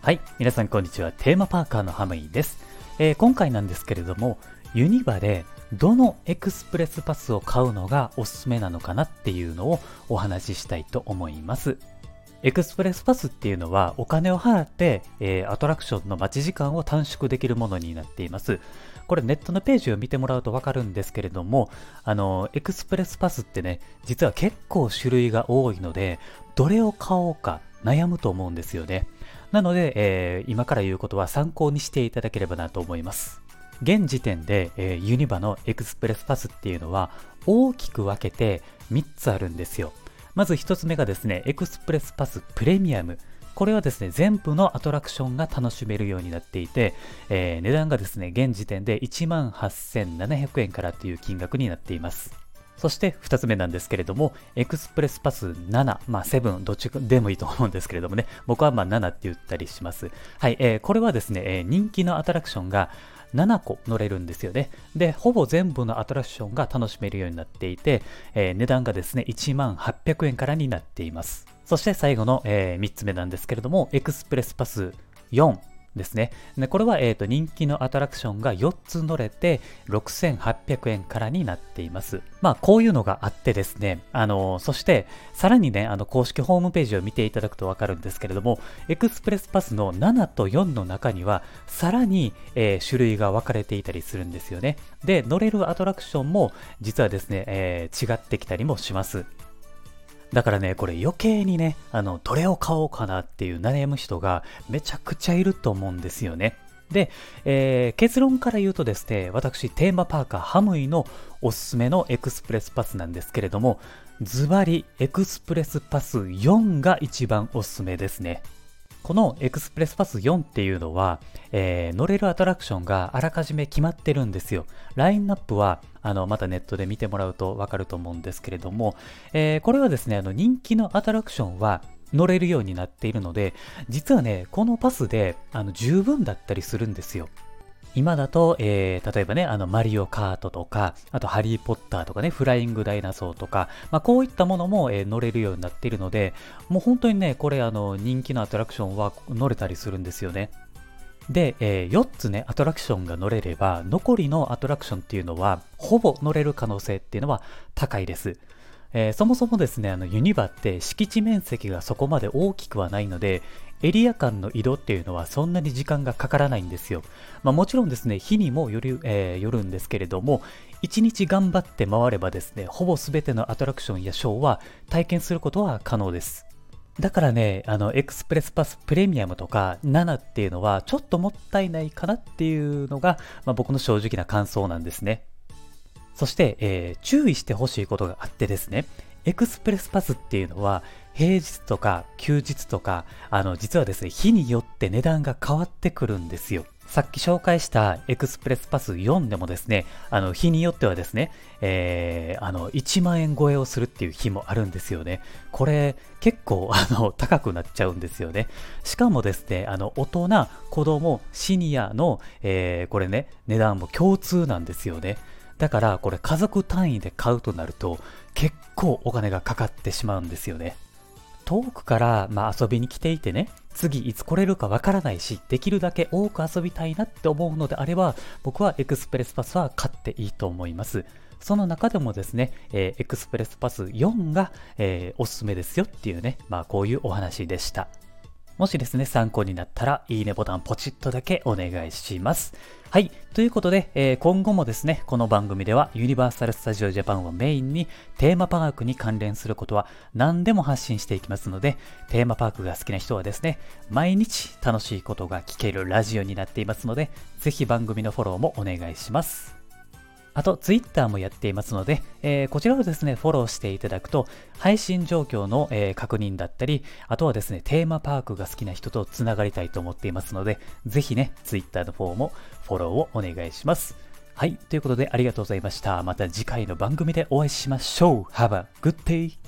はい、皆さんこんにちは。テーマパーカーのハムイです、えー、今回なんですけれども、ユニバでどのエクスプレスパスを買うのがおすすめなのかなっていうのをお話ししたいと思います。エクスプレスパスっていうのはお金を払って、えー、アトラクションの待ち時間を短縮できるものになっています。これネットのページを見てもらうとわかるんですけれども、あの、エクスプレスパスってね、実は結構種類が多いので、どれを買おうか悩むと思うんですよね。なので、えー、今から言うことは参考にしていただければなと思います。現時点で、えー、ユニバのエクスプレスパスっていうのは大きく分けて3つあるんですよ。まず1つ目がですね、エクスプレスパスプレミアム。これはですね、全部のアトラクションが楽しめるようになっていて、えー、値段がですね、現時点で18,700円からという金額になっています。そして2つ目なんですけれども、エクスプレスパス7、まあ7、どっちでもいいと思うんですけれどもね、僕はまあ7って言ったりします。はい、えー、これはですね、えー、人気のアトラクションが7個乗れるんですよね。で、ほぼ全部のアトラクションが楽しめるようになっていて、えー、値段がですね、1万800円からになっています。そして最後の、えー、3つ目なんですけれども、エクスプレスパス4。ですね。でこれは、えーと、人気のアトラクションが4つ乗れて6800円からになっています。まあこういうのがあってですね、あのそしてさらにね、あの公式ホームページを見ていただくとわかるんですけれども、エクスプレスパスの7と4の中にはさらに、えー、種類が分かれていたりするんですよね。で、乗れるアトラクションも実はですね、えー、違ってきたりもします。だからね、これ余計にね、あの、どれを買おうかなっていう悩む人がめちゃくちゃいると思うんですよね。で、えー、結論から言うとですね、私、テーマパーカーハムイのおすすめのエクスプレスパスなんですけれども、ズバリエクスプレスパス4が一番おすすめですね。このエクスプレスパス4っていうのは、えー、乗れるアトラクションがあらかじめ決まってるんですよ。ラインナップは、あの、またネットで見てもらうとわかると思うんですけれども、えー、これはですね、あの、人気のアトラクションは、乗れるようになっているので、実はね、このパスで、あの、十分だったりするんですよ。今だと、えー、例えばね、あの、マリオカートとか、あと、ハリーポッターとかね、フライングダイナソーとか、まあ、こういったものも、えー、乗れるようになっているので、もう本当にね、これ、あの、人気のアトラクションは乗れたりするんですよね。で、えー、4つね、アトラクションが乗れれば、残りのアトラクションっていうのは、ほぼ乗れる可能性っていうのは高いです。えー、そもそもですね、あのユニバって敷地面積がそこまで大きくはないので、エリア間の移動っていうのはそんなに時間がかからないんですよ。まあ、もちろんですね、日にもよる,、えー、よるんですけれども、1日頑張って回ればですね、ほぼ全てのアトラクションやショーは体験することは可能です。だからね、あの、エクスプレスパスプレミアムとか7っていうのはちょっともったいないかなっていうのが、まあ、僕の正直な感想なんですね。そして、えー、注意してほしいことがあってですね、エクスプレスパスっていうのは、平日とか休日とか、あの、実はですね、日によって値段が変わってくるんですよ。さっき紹介したエクスプレスパス4でもですね、あの、日によってはですね、えー、あの、1万円超えをするっていう日もあるんですよね。これ、結構、あの、高くなっちゃうんですよね。しかもですね、あの、大人、子供、シニアの、えー、これね、値段も共通なんですよね。だからこれ家族単位で買うとなると結構お金がかかってしまうんですよね。遠くからまあ遊びに来ていてね、次いつ来れるかわからないし、できるだけ多く遊びたいなって思うのであれば、僕はエクスプレスパスは買っていいと思います。その中でもですね、えー、エクスプレスパス4が、えー、おすすめですよっていうね、まあこういうお話でした。もしですね、参考になったら、いいねボタンポチッとだけお願いします。はい。ということで、えー、今後もですね、この番組ではユニバーサル・スタジオ・ジャパンをメインにテーマパークに関連することは何でも発信していきますので、テーマパークが好きな人はですね、毎日楽しいことが聞けるラジオになっていますので、ぜひ番組のフォローもお願いします。あと、ツイッターもやっていますので、えー、こちらをですね、フォローしていただくと、配信状況の、えー、確認だったり、あとはですね、テーマパークが好きな人とつながりたいと思っていますので、ぜひね、ツイッターの方もフォローをお願いします。はい、ということでありがとうございました。また次回の番組でお会いしましょう。Have a good day!